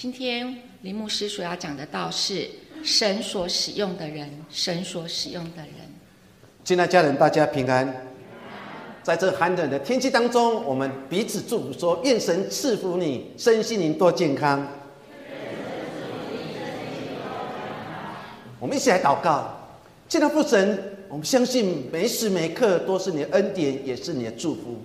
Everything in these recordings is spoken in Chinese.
今天林牧师所要讲的道是神所使用的人，神所使用的人。亲爱家人，大家平安。在这寒冷的天气当中，我们彼此祝福说：愿神赐福你，身心灵多健康。我们一起来祷告，亲爱父神，我们相信每时每刻都是你的恩典，也是你的祝福。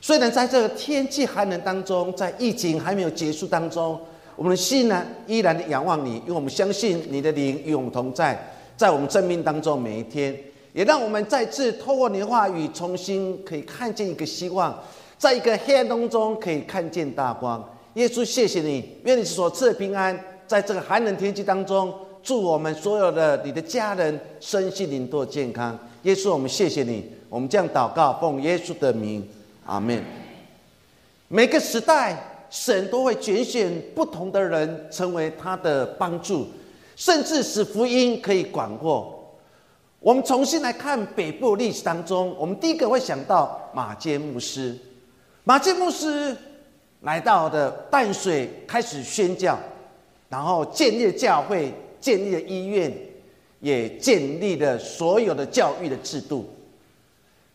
虽然在这个天气寒冷当中，在疫情还没有结束当中。我们的心呢，依然仰望你，因为我们相信你的灵与我们同在，在我们生命当中每一天，也让我们再次透过你的话语，重新可以看见一个希望，在一个黑暗当中可以看见大光。耶稣，谢谢你，愿你所赐的平安，在这个寒冷天气当中，祝我们所有的你的家人身心灵都健康。耶稣，我们谢谢你，我们这样祷告，奉耶稣的名，阿门。每个时代。神都会拣选不同的人成为他的帮助，甚至使福音可以广阔。我们重新来看北部历史当中，我们第一个会想到马坚牧师。马坚牧师来到的淡水，开始宣教，然后建立了教会，建立了医院，也建立了所有的教育的制度。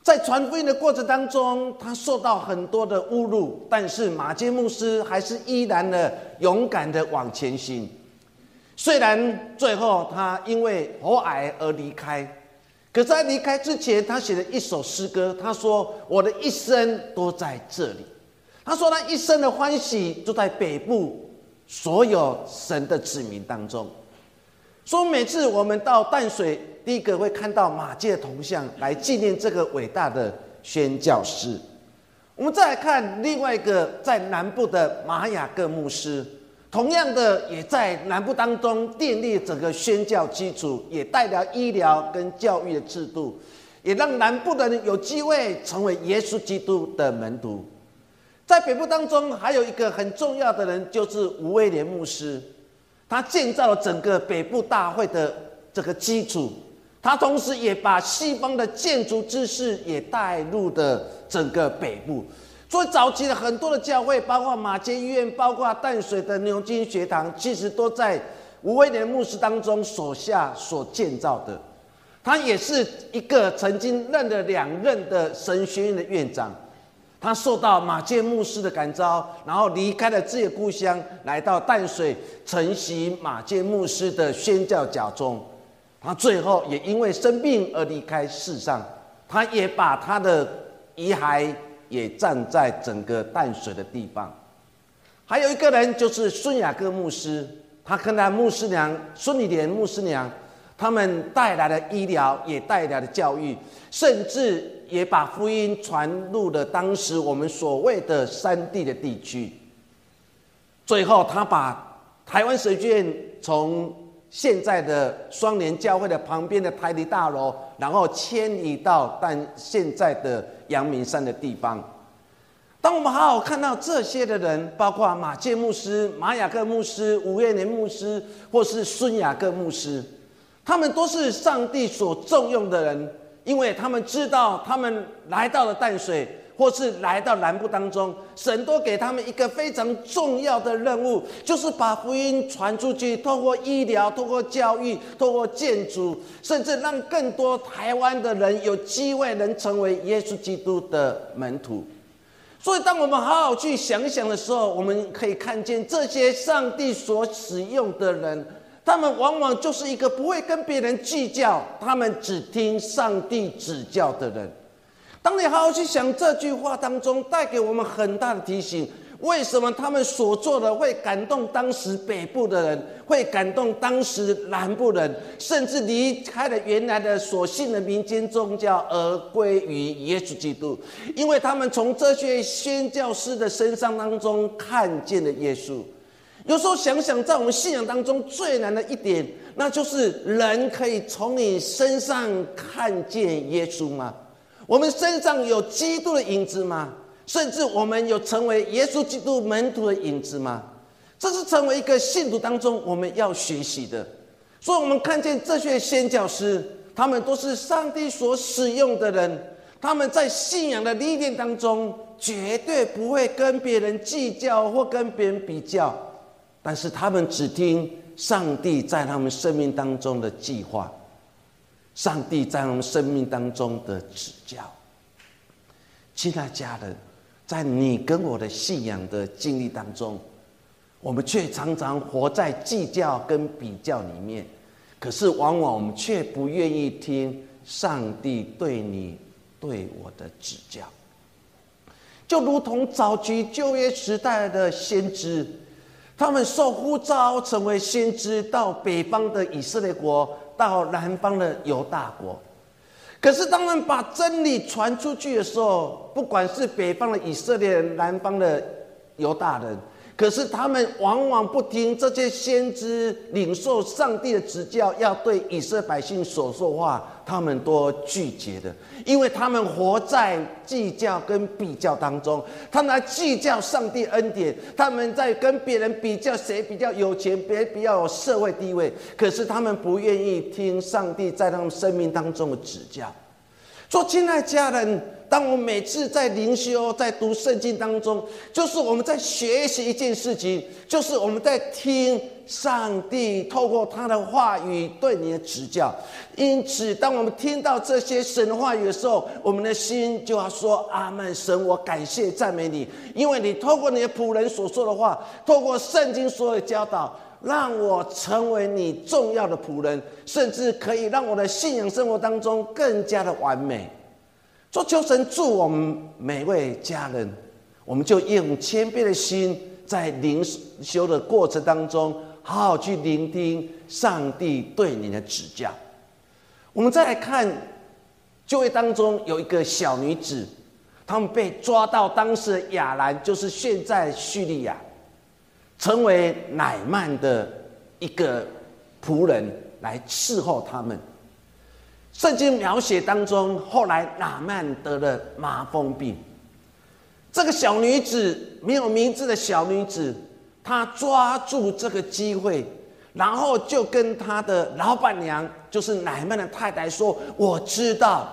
在传福音的过程当中，他受到很多的侮辱，但是马杰牧师还是依然的勇敢的往前行。虽然最后他因为喉癌而离开，可在离开之前，他写了一首诗歌。他说：“我的一生都在这里。”他说他一生的欢喜就在北部所有神的子民当中。说每次我们到淡水。第一个会看到马介铜像来纪念这个伟大的宣教师。我们再来看另外一个在南部的玛雅各牧师，同样的也在南部当中奠立整个宣教基础，也带来医疗跟教育的制度，也让南部的人有机会成为耶稣基督的门徒。在北部当中还有一个很重要的人，就是吴威廉牧师，他建造了整个北部大会的这个基础。他同时也把西方的建筑知识也带入的整个北部，所以早期的很多的教会，包括马街医院，包括淡水的牛津学堂，其实都在吴威廉牧师当中手下所建造的。他也是一个曾经任了两任的神学院的院长，他受到马街牧师的感召，然后离开了自己的故乡，来到淡水承袭马街牧师的宣教甲中。他最后也因为生病而离开世上，他也把他的遗骸也葬在整个淡水的地方。还有一个人就是孙雅各牧师，他跟他牧师娘孙女莲牧师娘，他们带来了医疗，也带来了教育，甚至也把福音传入了当时我们所谓的山地的地区。最后，他把台湾神学院从现在的双联教会的旁边的台地大楼，然后迁移到但现在的阳明山的地方。当我们好好看到这些的人，包括马介牧师、马雅各牧师、吴月年牧师，或是孙雅各牧师，他们都是上帝所重用的人，因为他们知道他们来到了淡水。或是来到南部当中，神都给他们一个非常重要的任务，就是把福音传出去，透过医疗、透过教育、透过建筑，甚至让更多台湾的人有机会能成为耶稣基督的门徒。所以，当我们好好去想想的时候，我们可以看见这些上帝所使用的人，他们往往就是一个不会跟别人计较，他们只听上帝指教的人。当你好好去想这句话当中带给我们很大的提醒，为什么他们所做的会感动当时北部的人，会感动当时南部人，甚至离开了原来的所信的民间宗教而归于耶稣基督？因为他们从这些宣教师的身上当中看见了耶稣。有时候想想，在我们信仰当中最难的一点，那就是人可以从你身上看见耶稣吗？我们身上有基督的影子吗？甚至我们有成为耶稣基督门徒的影子吗？这是成为一个信徒当中我们要学习的。所以，我们看见这些宣教师，他们都是上帝所使用的人。他们在信仰的历练当中，绝对不会跟别人计较或跟别人比较。但是他们只听上帝在他们生命当中的计划，上帝在他们生命当中的指教。亲爱家人，在你跟我的信仰的经历当中，我们却常常活在计较跟比较里面，可是往往我们却不愿意听上帝对你、对我的指教。就如同早期旧约时代的先知，他们受呼召成为先知，到北方的以色列国，到南方的犹大国。可是，当他们把真理传出去的时候，不管是北方的以色列人，南方的犹大人。可是他们往往不听这些先知领受上帝的指教，要对以色列百姓所说话，他们都拒绝的，因为他们活在计较跟比较当中，他们计较上帝恩典，他们在跟别人比较谁比较有钱，别比较有社会地位，可是他们不愿意听上帝在他们生命当中的指教。说，亲爱家人。当我每次在灵修、在读圣经当中，就是我们在学习一件事情，就是我们在听上帝透过他的话语对你的指教。因此，当我们听到这些神的话语的时候，我们的心就要说：“阿门！神，我感谢赞美你，因为你透过你的仆人所说的话，透过圣经所有的教导，让我成为你重要的仆人，甚至可以让我的信仰生活当中更加的完美。”说求神祝我们每位家人，我们就用谦卑的心，在灵修的过程当中，好好去聆听上帝对你的指教。我们再来看，就业当中有一个小女子，他们被抓到当时的亚兰，就是现在叙利亚，成为乃曼的一个仆人来伺候他们。圣经描写当中，后来拿曼得了麻风病。这个小女子没有名字的小女子，她抓住这个机会，然后就跟她的老板娘，就是乃曼的太太说：“我知道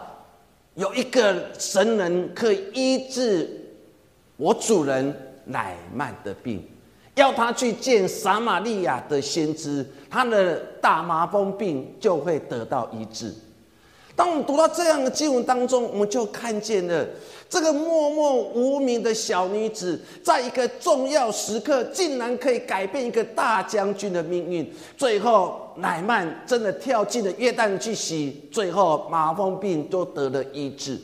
有一个神人可以医治我主人乃曼的病，要他去见撒玛利亚的先知，他的大麻风病就会得到医治。”当我们读到这样的经文当中，我们就看见了这个默默无名的小女子，在一个重要时刻，竟然可以改变一个大将军的命运。最后，乃曼真的跳进了约旦去洗，最后麻风病都得了医治。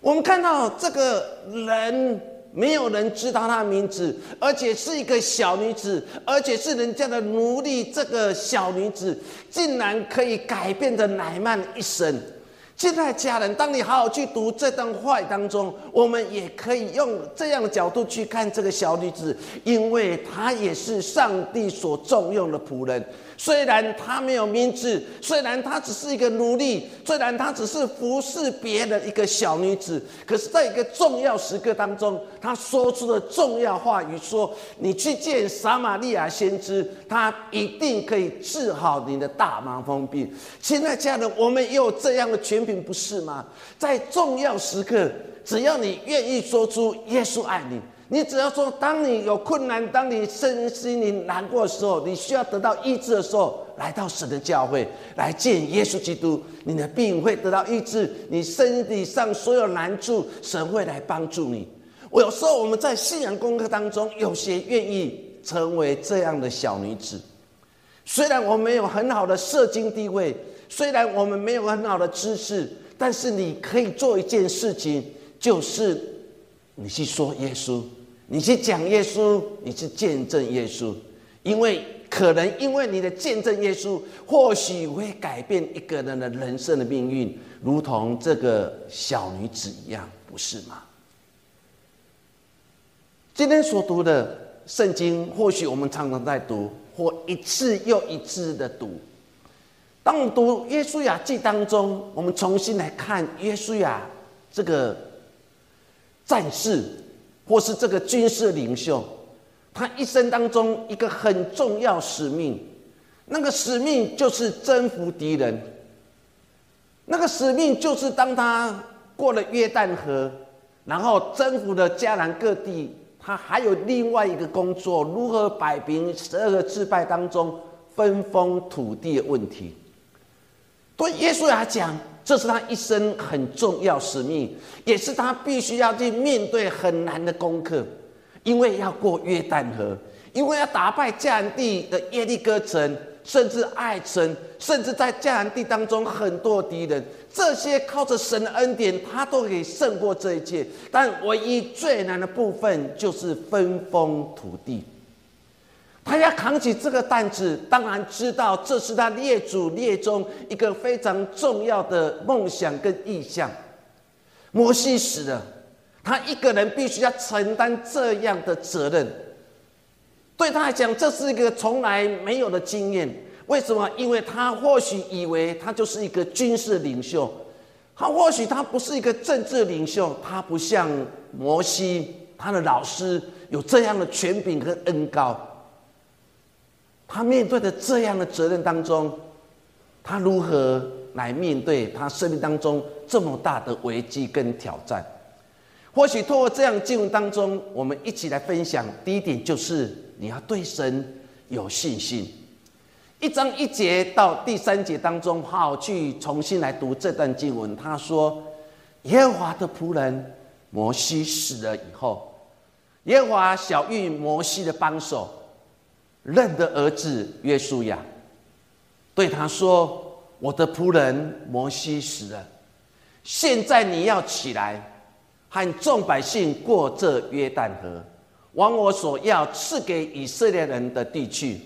我们看到这个人。没有人知道她名字，而且是一个小女子，而且是人家的奴隶。这个小女子竟然可以改变的乃曼一生。现在家人，当你好好去读这段话当中，我们也可以用这样的角度去看这个小女子，因为她也是上帝所重用的仆人。虽然她没有名字，虽然她只是一个奴隶，虽然她只是服侍别人一个小女子，可是在一个重要时刻当中，她说出了重要话语：说你去见撒玛利亚先知，他一定可以治好你的大麻风病。亲爱家人，我们也有这样的权柄，不是吗？在重要时刻，只要你愿意说出耶稣爱你。你只要说，当你有困难，当你身心灵难过的时候，你需要得到医治的时候，来到神的教会，来见耶稣基督，你的病会得到医治，你身体上所有难处，神会来帮助你。我有时候我们在信仰功课当中，有些愿意成为这样的小女子，虽然我们没有很好的社经地位，虽然我们没有很好的知识，但是你可以做一件事情，就是你去说耶稣。你去讲耶稣，你去见证耶稣，因为可能因为你的见证耶稣，或许会改变一个人的人生的命运，如同这个小女子一样，不是吗？今天所读的圣经，或许我们常常在读，或一次又一次的读。当我们读耶稣雅记当中，我们重新来看耶稣雅这个战士。或是这个军事领袖，他一生当中一个很重要使命，那个使命就是征服敌人。那个使命就是当他过了约旦河，然后征服了迦南各地，他还有另外一个工作，如何摆平十二个支派当中分封土地的问题。对耶稣来讲，这是他一生很重要使命，也是他必须要去面对很难的功课，因为要过约旦河，因为要打败迦南地的耶利哥城，甚至爱城，甚至在迦南地当中很多敌人，这些靠着神的恩典，他都可以胜过这一切。但唯一最难的部分就是分封土地。他要扛起这个担子，当然知道这是他列祖列宗一个非常重要的梦想跟意向。摩西死了，他一个人必须要承担这样的责任。对他来讲，这是一个从来没有的经验。为什么？因为他或许以为他就是一个军事领袖，他或许他不是一个政治领袖，他不像摩西他的老师有这样的权柄和恩高。他面对的这样的责任当中，他如何来面对他生命当中这么大的危机跟挑战？或许透过这样经文当中，我们一起来分享。第一点就是你要对神有信心。一章一节到第三节当中，好去重新来读这段经文。他说：“耶和华的仆人摩西死了以后，耶和华小谕摩西的帮手。”认的儿子约书亚对他说：“我的仆人摩西死了，现在你要起来，和众百姓过这约旦河，往我所要赐给以色列人的地去。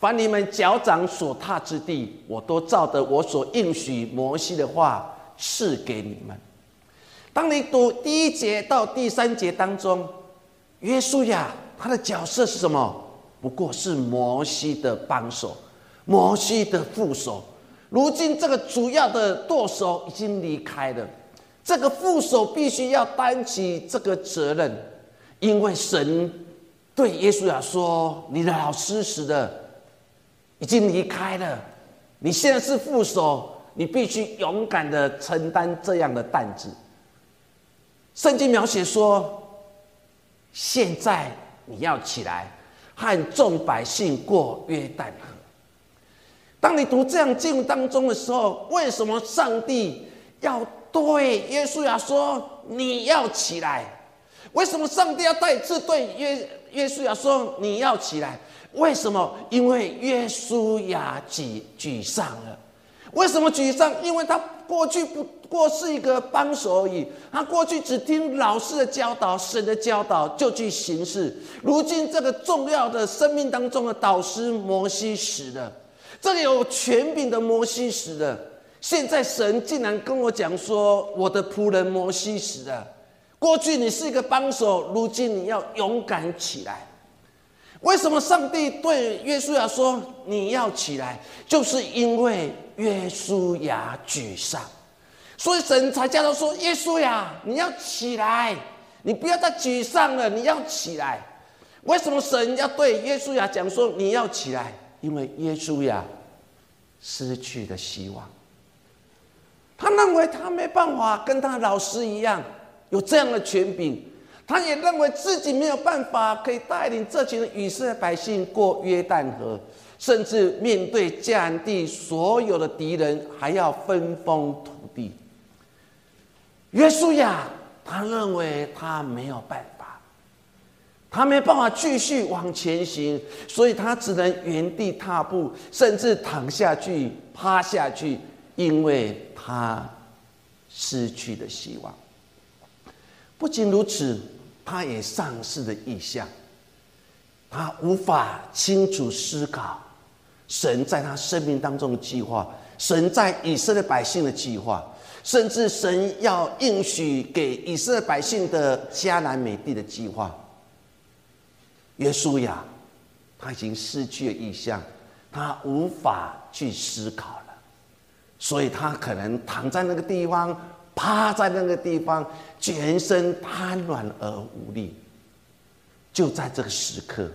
凡你们脚掌所踏之地，我都照着我所应许摩西的话赐给你们。”当你读第一节到第三节当中，约书亚他的角色是什么？不过是摩西的帮手，摩西的副手。如今这个主要的舵手已经离开了，这个副手必须要担起这个责任，因为神对耶稣亚说：“你的老师死的已经离开了，你现在是副手，你必须勇敢的承担这样的担子。”圣经描写说：“现在你要起来。”和众百姓过约旦河。当你读这样经文当中的时候，为什么上帝要对耶稣亚说：“你要起来？”为什么上帝要再次对约耶稣亚说：“你要起来？”为什么？因为耶稣亚沮沮丧了。为什么沮丧？因为他过去不过是一个帮手而已，他过去只听老师的教导、神的教导就去行事。如今这个重要的生命当中的导师摩西死了，这个有权柄的摩西死了。现在神竟然跟我讲说：“我的仆人摩西死了。过去你是一个帮手，如今你要勇敢起来。”为什么上帝对约书亚说：“你要起来？”就是因为。约书亚沮丧，所以神才叫他说：“约书亚，你要起来，你不要再沮丧了，你要起来。”为什么神要对约书亚讲说：“你要起来？”因为约书亚失去了希望，他认为他没办法跟他老师一样有这样的权柄，他也认为自己没有办法可以带领这群以色列百姓过约旦河。甚至面对迦南地所有的敌人，还要分封土地。约书亚他认为他没有办法，他没办法继续往前行，所以他只能原地踏步，甚至躺下去、趴下去，因为他失去了希望。不仅如此，他也丧失了意向，他无法清楚思考。神在他生命当中的计划，神在以色列百姓的计划，甚至神要应许给以色列百姓的迦南美地的计划。约书亚他已经失去了意向，他无法去思考了，所以他可能躺在那个地方，趴在那个地方，全身瘫软而无力。就在这个时刻。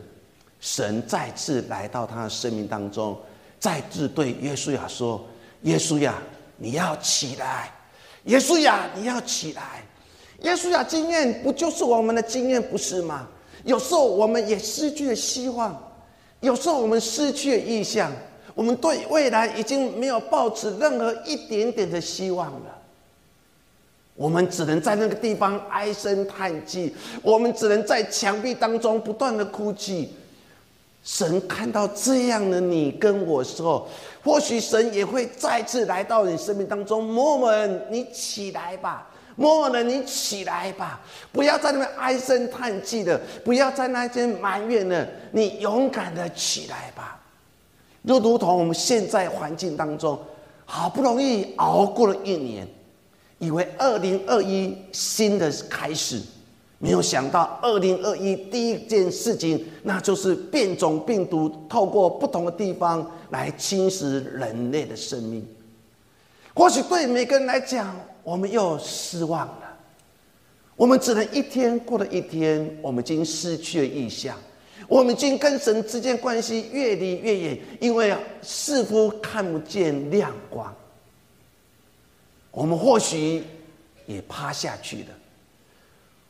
神再次来到他的生命当中，再次对耶稣亚说：“耶稣亚，你要起来！耶稣亚，你要起来！耶稣亚经验不就是我们的经验不是吗？有时候我们也失去了希望，有时候我们失去了意向，我们对未来已经没有抱持任何一点点的希望了。我们只能在那个地方唉声叹气，我们只能在墙壁当中不断的哭泣。神看到这样的你跟我时候，或许神也会再次来到你生命当中。默默你起来吧，默默的你起来吧，不要在那边唉声叹气的，不要在那边埋怨的，你勇敢的起来吧。就如同我们现在环境当中，好不容易熬过了一年。以为二零二一新的开始，没有想到二零二一第一件事情，那就是变种病毒透过不同的地方来侵蚀人类的生命。或许对每个人来讲，我们又失望了。我们只能一天过了一天，我们已经失去了意向，我们已经跟神之间关系越离越远，因为似乎看不见亮光。我们或许也趴下去了，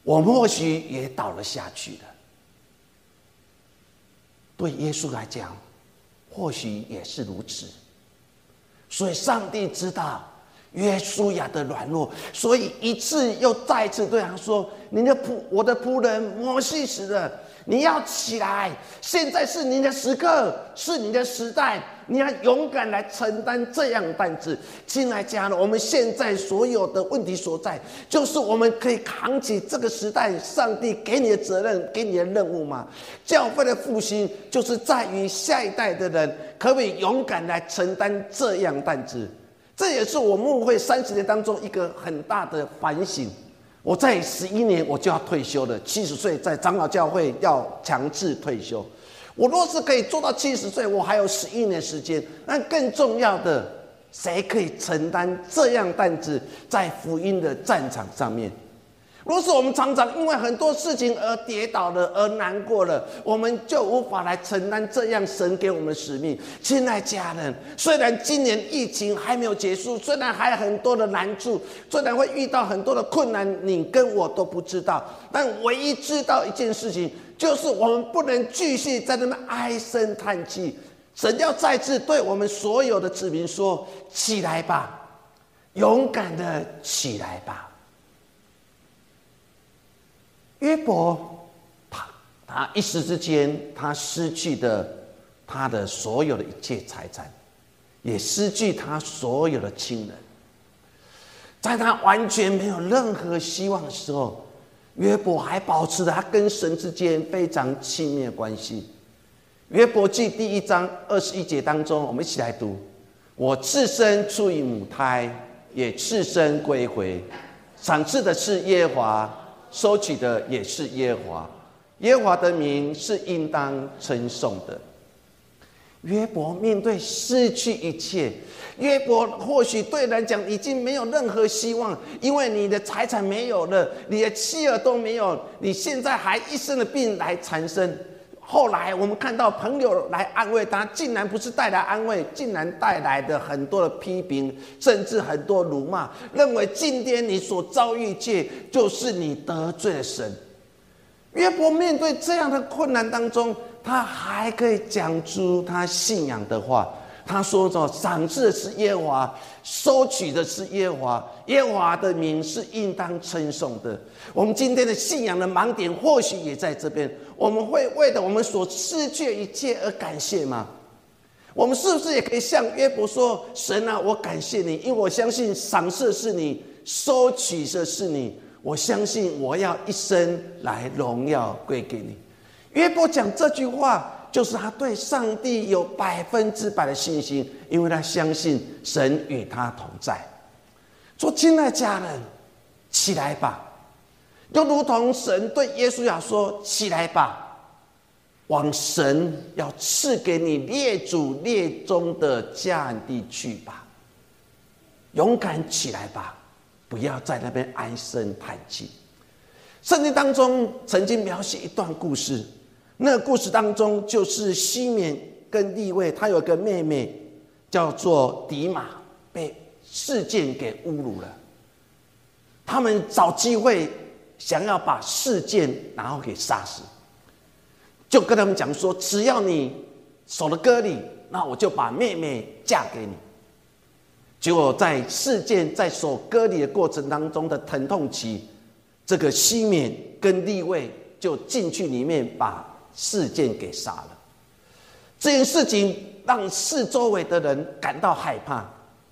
我们或许也倒了下去了。对耶稣来讲，或许也是如此。所以上帝知道约书亚的软弱，所以一次又再次对他说：“你的仆，我的仆人摩西死了。”你要起来，现在是你的时刻，是你的时代，你要勇敢来承担这样担子。亲爱家人，我们现在所有的问题所在，就是我们可以扛起这个时代上帝给你的责任，给你的任务吗？教会的复兴，就是在于下一代的人可不可以勇敢来承担这样担子。这也是我牧会三十年当中一个很大的反省。我在十一年我就要退休了，七十岁在长老教会要强制退休。我若是可以做到七十岁，我还有十一年时间。那更重要的，谁可以承担这样担子，在福音的战场上面？若是我们常常因为很多事情而跌倒了，而难过了，我们就无法来承担这样神给我们的使命。亲爱家人，虽然今年疫情还没有结束，虽然还有很多的难处，虽然会遇到很多的困难，你跟我都不知道，但唯一知道一件事情，就是我们不能继续在那边唉声叹气。神要再次对我们所有的子民说：起来吧，勇敢的起来吧。约伯，他他一时之间，他失去的他的所有的一切财产，也失去他所有的亲人。在他完全没有任何希望的时候，约伯还保持着他跟神之间非常亲密的关系。约伯记第一章二十一节当中，我们一起来读：我自身出于母胎，也自身归回，赏赐的是耶和华。收取的也是耶和华，耶和华的名是应当称颂的。约伯面对失去一切，约伯或许对人讲已经没有任何希望，因为你的财产没有了，你的妻儿都没有，你现在还一身的病来缠身。后来我们看到朋友来安慰他，竟然不是带来安慰，竟然带来的很多的批评，甚至很多辱骂，认为今天你所遭遇一切就是你得罪了神。约伯面对这样的困难当中，他还可以讲出他信仰的话。他说：“着赏赐的是耶和华，收取的是耶和华，耶和华的名是应当称颂的。”我们今天的信仰的盲点，或许也在这边。我们会为了我们所失去一切而感谢吗？我们是不是也可以向约伯说：“神啊，我感谢你，因为我相信赏赐是你，收取的是你。我相信我要一生来荣耀归给你。”约伯讲这句话。就是他对上帝有百分之百的信心，因为他相信神与他同在。说，亲爱家人，起来吧！就如同神对耶稣亚说：“起来吧，往神要赐给你列祖列宗的迦南地去吧。勇敢起来吧，不要在那边唉声叹气。”圣经当中曾经描写一段故事。那故事当中，就是西缅跟利位，他有个妹妹叫做迪玛，被事件给侮辱了。他们找机会想要把事件然后给杀死，就跟他们讲说：只要你守了割礼，那我就把妹妹嫁给你。结果在事件在守割礼的过程当中的疼痛期，这个西缅跟立位就进去里面把事件给杀了。这件事情让四周围的人感到害怕，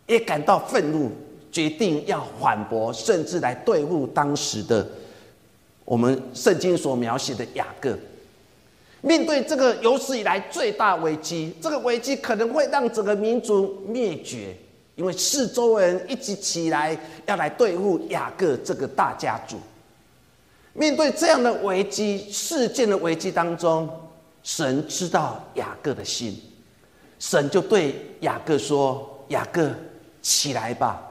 也感到愤怒，决定要反驳，甚至来对付当时的我们圣经所描写的雅各。面对这个有史以来最大危机，这个危机可能会让整个民族灭绝，因为四周围人一起起来要来对付雅各这个大家族。面对这样的危机事件的危机当中，神知道雅各的心，神就对雅各说：“雅各，起来吧，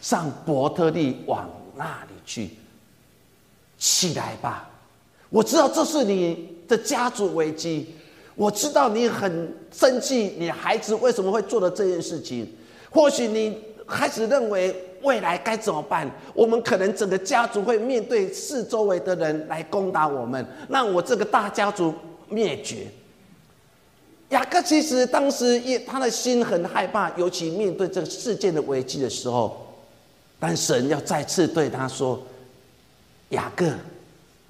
上伯特利往那里去。起来吧，我知道这是你。”的家族危机，我知道你很生气，你孩子为什么会做了这件事情？或许你开始认为未来该怎么办？我们可能整个家族会面对四周围的人来攻打我们，让我这个大家族灭绝。雅各其实当时也他的心很害怕，尤其面对这个事件的危机的时候，但神要再次对他说：“雅各，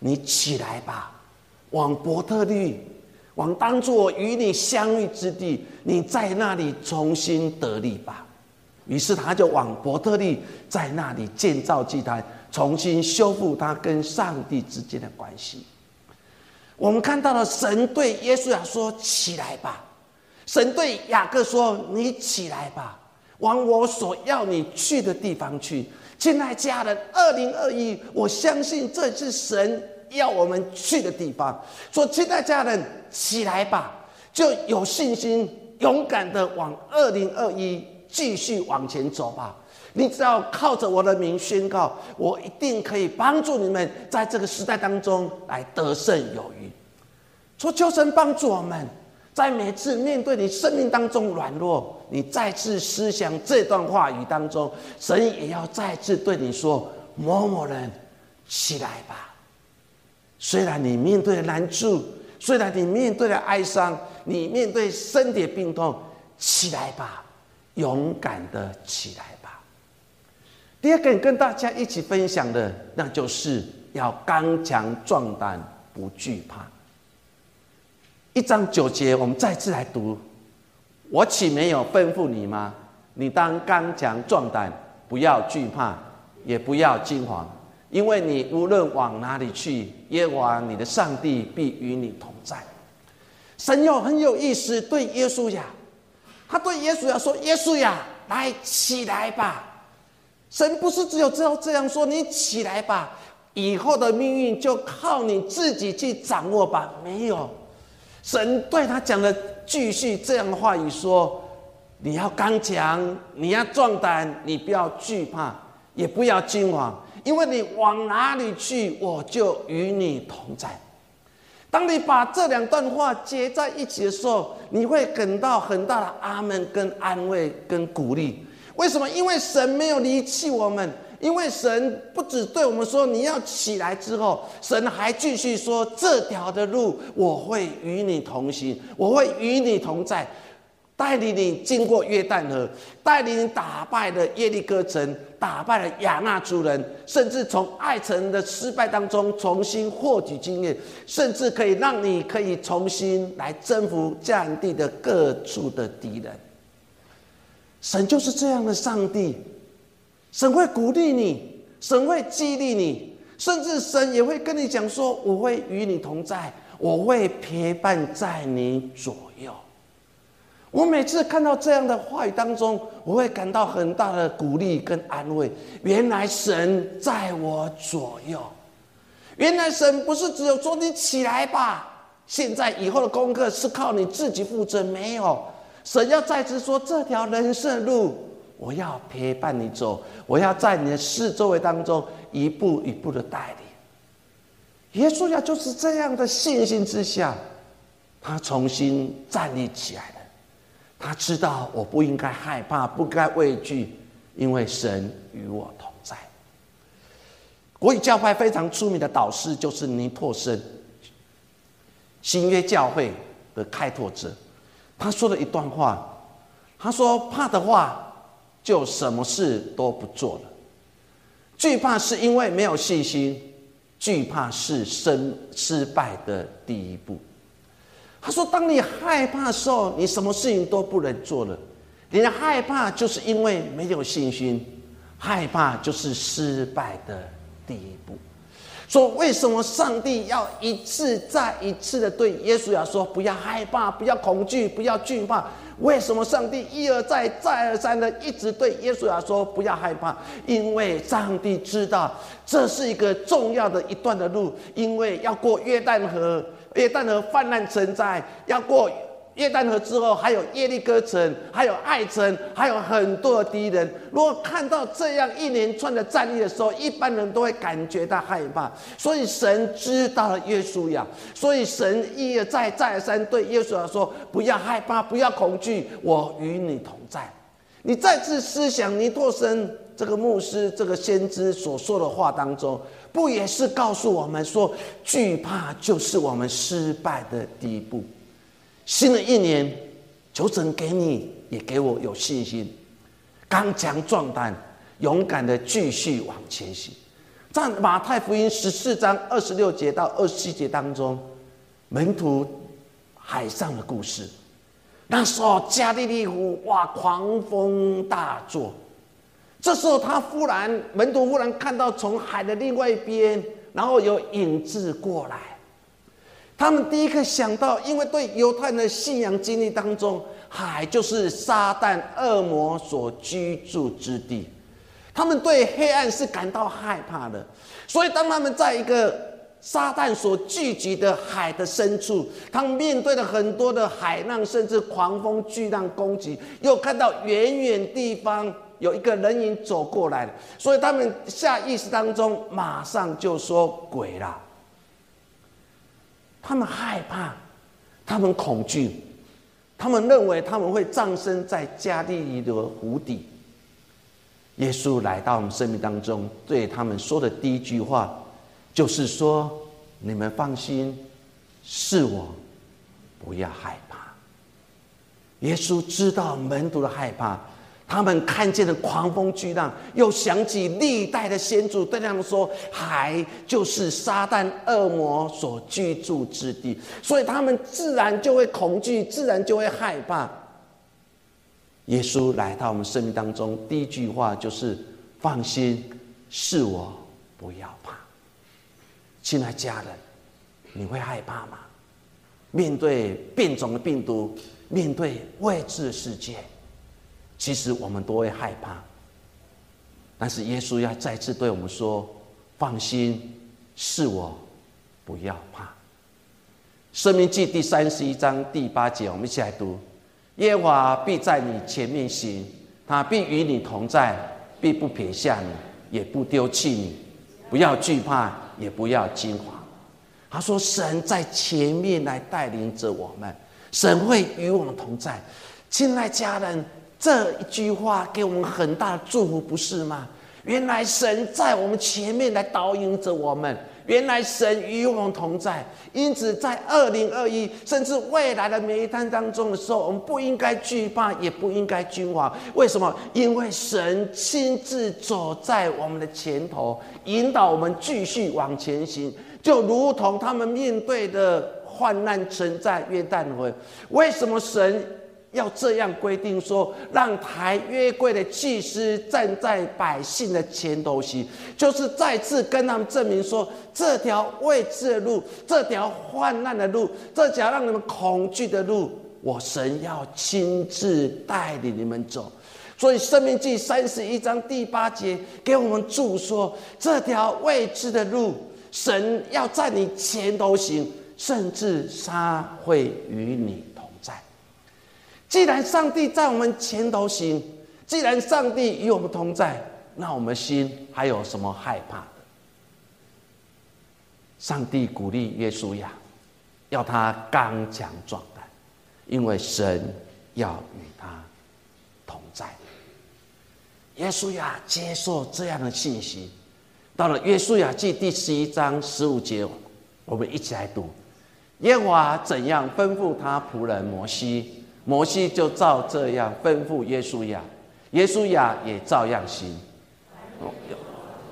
你起来吧。”往伯特利，往当作与你相遇之地，你在那里重新得力吧。于是他就往伯特利，在那里建造祭坛，重新修复他跟上帝之间的关系。我们看到了神对耶稣亚说：“起来吧。”神对雅各说：“你起来吧，往我所要你去的地方去。”亲爱家人，二零二一，我相信这是神。要我们去的地方，说：“亲爱家人，起来吧，就有信心、勇敢的往二零二一继续往前走吧。你只要靠着我的名宣告，我一定可以帮助你们在这个时代当中来得胜有余。说求神帮助我们，在每次面对你生命当中软弱，你再次思想这段话语当中，神也要再次对你说：某某人，起来吧。”虽然你面对难处，虽然你面对了哀伤，你面对身体病痛，起来吧，勇敢的起来吧。第二个跟大家一起分享的，那就是要刚强壮胆，不惧怕。一章九节，我们再次来读：我岂没有吩咐你吗？你当刚强壮胆，不要惧怕，也不要惊惶。因为你无论往哪里去，耶和华你的上帝必与你同在。神又很有意思，对耶稣呀，他对耶稣呀说：“耶稣呀，来起来吧。”神不是只有这样这样说，你起来吧，以后的命运就靠你自己去掌握吧。没有，神对他讲的继续这样的话语说：“你要刚强，你要壮胆，你不要惧怕，也不要惊惶。”因为你往哪里去，我就与你同在。当你把这两段话接在一起的时候，你会感到很大的阿门、跟安慰、跟鼓励。为什么？因为神没有离弃我们。因为神不止对我们说你要起来之后，神还继续说这条的路我会与你同行，我会与你同在。带领你经过约旦河，带领你打败了耶利哥城，打败了亚纳族人，甚至从爱城的失败当中重新获取经验，甚至可以让你可以重新来征服战地的各处的敌人。神就是这样的上帝，神会鼓励你，神会激励你，甚至神也会跟你讲说：“我会与你同在，我会陪伴在你左右。”我每次看到这样的话语当中，我会感到很大的鼓励跟安慰。原来神在我左右，原来神不是只有说你起来吧，现在以后的功课是靠你自己负责。没有，神要再次说这条人生路，我要陪伴你走，我要在你的四周围当中一步一步的带领。耶稣呀，就是这样的信心之下，他重新站立起来了。他知道我不应该害怕，不该畏惧，因为神与我同在。国语教派非常出名的导师就是尼珀森。新约教会的开拓者，他说了一段话，他说：“怕的话，就什么事都不做了。惧怕是因为没有信心，惧怕是生失败的第一步。”他说：“当你害怕的时候，你什么事情都不能做了。你的害怕就是因为没有信心，害怕就是失败的第一步。说为什么上帝要一次再一次的对耶稣亚说：不要害怕，不要恐惧，不要惧怕？为什么上帝一而再、再而三的一直对耶稣亚说：不要害怕？因为上帝知道这是一个重要的一段的路，因为要过约旦河。”约旦河泛滥成灾，要过约旦河之后，还有耶利哥城，还有爱城，还有很多的敌人。如果看到这样一连串的战役的时候，一般人都会感觉到害怕。所以神知道了耶稣呀，所以神一而再、再而三对耶稣亚说：“不要害怕，不要恐惧，我与你同在。”你再次思想尼托生这个牧师、这个先知所说的话当中。不也是告诉我们说，惧怕就是我们失败的第一步。新的一年，求神给你也给我有信心，刚强壮胆，勇敢的继续往前行。在马太福音十四章二十六节到二十七节当中，门徒海上的故事。那时候加利利湖哇，狂风大作。这时候，他忽然门徒忽然看到从海的另外一边，然后有影子过来。他们第一个想到，因为对犹太人的信仰经历当中，海就是撒旦恶魔所居住之地，他们对黑暗是感到害怕的。所以，当他们在一个撒旦所聚集的海的深处，他们面对了很多的海浪，甚至狂风巨浪攻击，又看到远远地方。有一个人影走过来了，所以他们下意识当中马上就说鬼了。他们害怕，他们恐惧，他们认为他们会葬身在加利利的湖底。耶稣来到我们生命当中，对他们说的第一句话，就是说：“你们放心，是我，不要害怕。”耶稣知道门徒的害怕。他们看见了狂风巨浪，又想起历代的先祖对他们说：“海就是撒旦恶魔所居住之地。”所以他们自然就会恐惧，自然就会害怕。耶稣来到我们生命当中，第一句话就是：“放心，是我，不要怕。”亲爱家人，你会害怕吗？面对变种的病毒，面对未知的世界。其实我们都会害怕，但是耶稣要再次对我们说：“放心，是我，不要怕。”生命记第三十一章第八节，我们一起来读：“耶和华必在你前面行，他必与你同在，必不撇下你，也不丢弃你。不要惧怕，也不要惊慌。”他说：“神在前面来带领着我们，神会与我们同在。”亲爱家人。这一句话给我们很大的祝福，不是吗？原来神在我们前面来导引着我们，原来神与我们同在。因此，在二零二一甚至未来的每一天当中的时候，我们不应该惧怕，也不应该惊慌。为什么？因为神亲自走在我们的前头，引导我们继续往前行，就如同他们面对的患难存在约旦河。为什么神？要这样规定说，让抬约柜的祭司站在百姓的前头行，就是再次跟他们证明说，这条未知的路，这条患难的路，这条让你们恐惧的路，我神要亲自带领你们走。所以《生命记》三十一章第八节给我们注说，这条未知的路，神要在你前头行，甚至他会与你。既然上帝在我们前头行，既然上帝与我们同在，那我们心还有什么害怕的？上帝鼓励耶稣呀，要他刚强壮胆，因为神要与他同在。耶稣呀，接受这样的信息，到了约书亚记第十一章十五节，我们一起来读。耶和华怎样吩咐他仆人摩西，摩西就照这样吩咐耶稣亚，耶稣亚也照样行。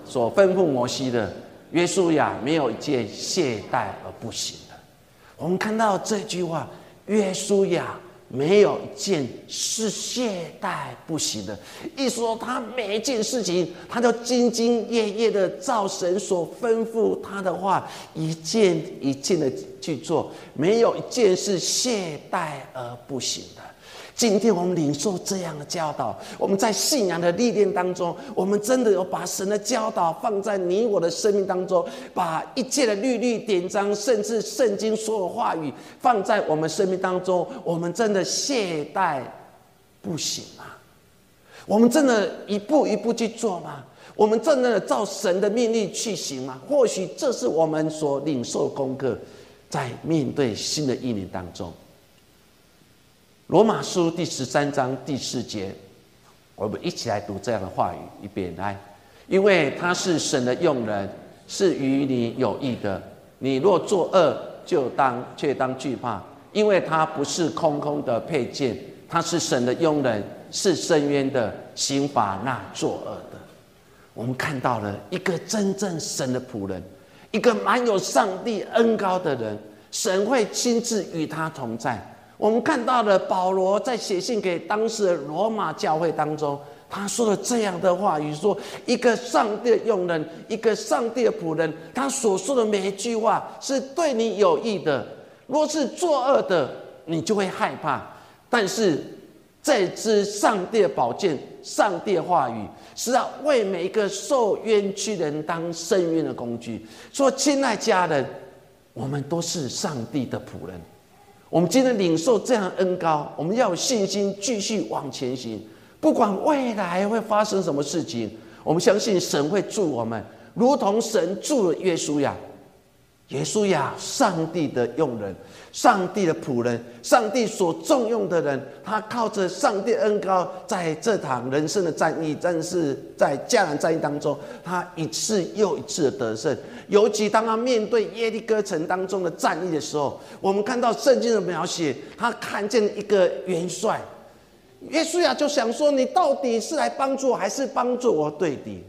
所吩咐摩西的，耶稣亚没有一件懈怠而不行的。我们看到这句话，耶稣亚。没有一件是懈怠不行的。一说他每一件事情，他都兢兢业业的照神所吩咐他的话，一件一件的去做，没有一件是懈怠而不行的。今天我们领受这样的教导，我们在信仰的历练当中，我们真的有把神的教导放在你我的生命当中，把一切的律律典章，甚至圣经所有话语放在我们生命当中，我们真的懈怠不行吗？我们真的一步一步去做吗？我们真的照神的命令去行吗？或许这是我们所领受功课，在面对新的一年当中。罗马书第十三章第四节，我们一起来读这样的话语一遍来，因为他是神的用人，是与你有益的。你若作恶，就当却当惧怕，因为他不是空空的佩剑，他是神的用人，是深渊的刑罚那作恶的。我们看到了一个真正神的仆人，一个满有上帝恩高的人，神会亲自与他同在。我们看到了保罗在写信给当时的罗马教会当中，他说了这样的话语：说一个上帝的用人，一个上帝的仆人，他所说的每一句话是对你有益的。若是作恶的，你就会害怕；但是这支上帝的宝剑、上帝的话语，是要为每一个受冤屈人当伸冤的工具。说，亲爱家人，我们都是上帝的仆人。我们今天领受这样恩高，我们要有信心继续往前行。不管未来会发生什么事情，我们相信神会助我们，如同神助了耶稣一样。耶稣呀，上帝的用人，上帝的仆人，上帝所重用的人，他靠着上帝恩高，在这场人生的战役，但是在迦南战役当中，他一次又一次的得胜。尤其当他面对耶利哥城当中的战役的时候，我们看到圣经的描写，他看见一个元帅，耶稣呀，就想说：你到底是来帮助，还是帮助我对敌？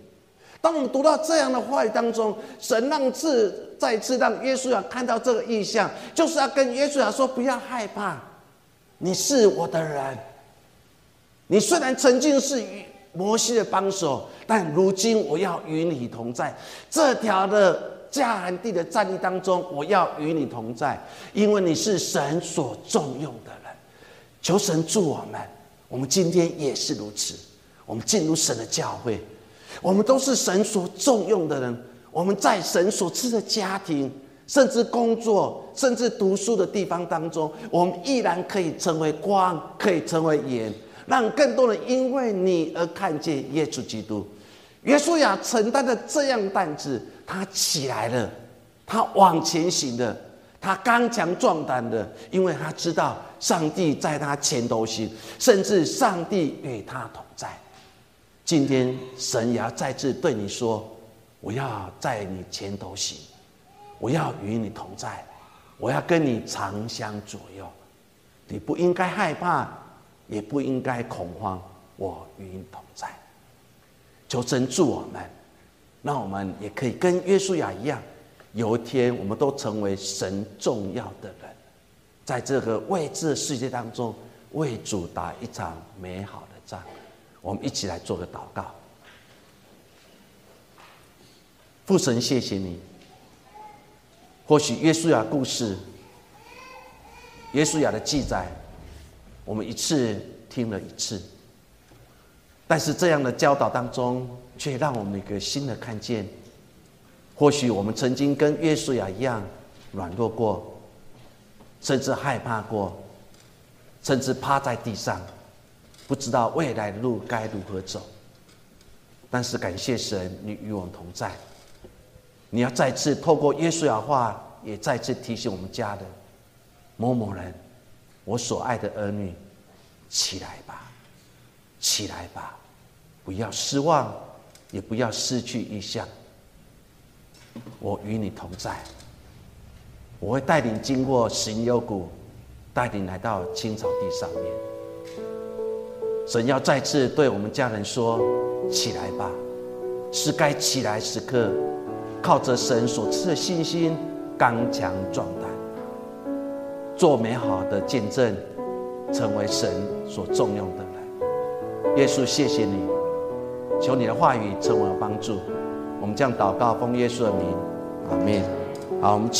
当我们读到这样的话语当中，神让次再次让耶稣亚看到这个意象，就是要跟耶稣亚说：不要害怕，你是我的人。你虽然曾经是摩西的帮手，但如今我要与你同在。这条的迦南地的战役当中，我要与你同在，因为你是神所重用的人。求神助我们，我们今天也是如此。我们进入神的教会。我们都是神所重用的人，我们在神所赐的家庭，甚至工作，甚至读书的地方当中，我们依然可以成为光，可以成为盐，让更多人因为你而看见耶稣基督。约书亚承担着这样担子，他起来了，他往前行的，他刚强壮胆的，因为他知道上帝在他前头行，甚至上帝与他同在。今天神也要再次对你说：“我要在你前头行，我要与你同在，我要跟你长相左右。你不应该害怕，也不应该恐慌。我与你同在。求神助我们，让我们也可以跟约书亚一样，有一天我们都成为神重要的人，在这个未知的世界当中，为主打一场美好的仗。”我们一起来做个祷告。父神，谢谢你。或许约书亚故事，约书亚的记载，我们一次听了一次，但是这样的教导当中，却让我们一个新的看见。或许我们曾经跟约书亚一样软弱过，甚至害怕过，甚至趴在地上。不知道未来的路该如何走，但是感谢神，你与我们同在。你要再次透过耶稣的话，也再次提醒我们家人某某人，我所爱的儿女，起来吧，起来吧，不要失望，也不要失去意向。我与你同在，我会带领经过神幽谷，带领来到青草地上面。神要再次对我们家人说：“起来吧，是该起来时刻，靠着神所赐的信心，刚强壮胆，做美好的见证，成为神所重用的人。”耶稣，谢谢你，求你的话语成为帮助。我们将祷告，奉耶稣的名，阿门。好，我们起。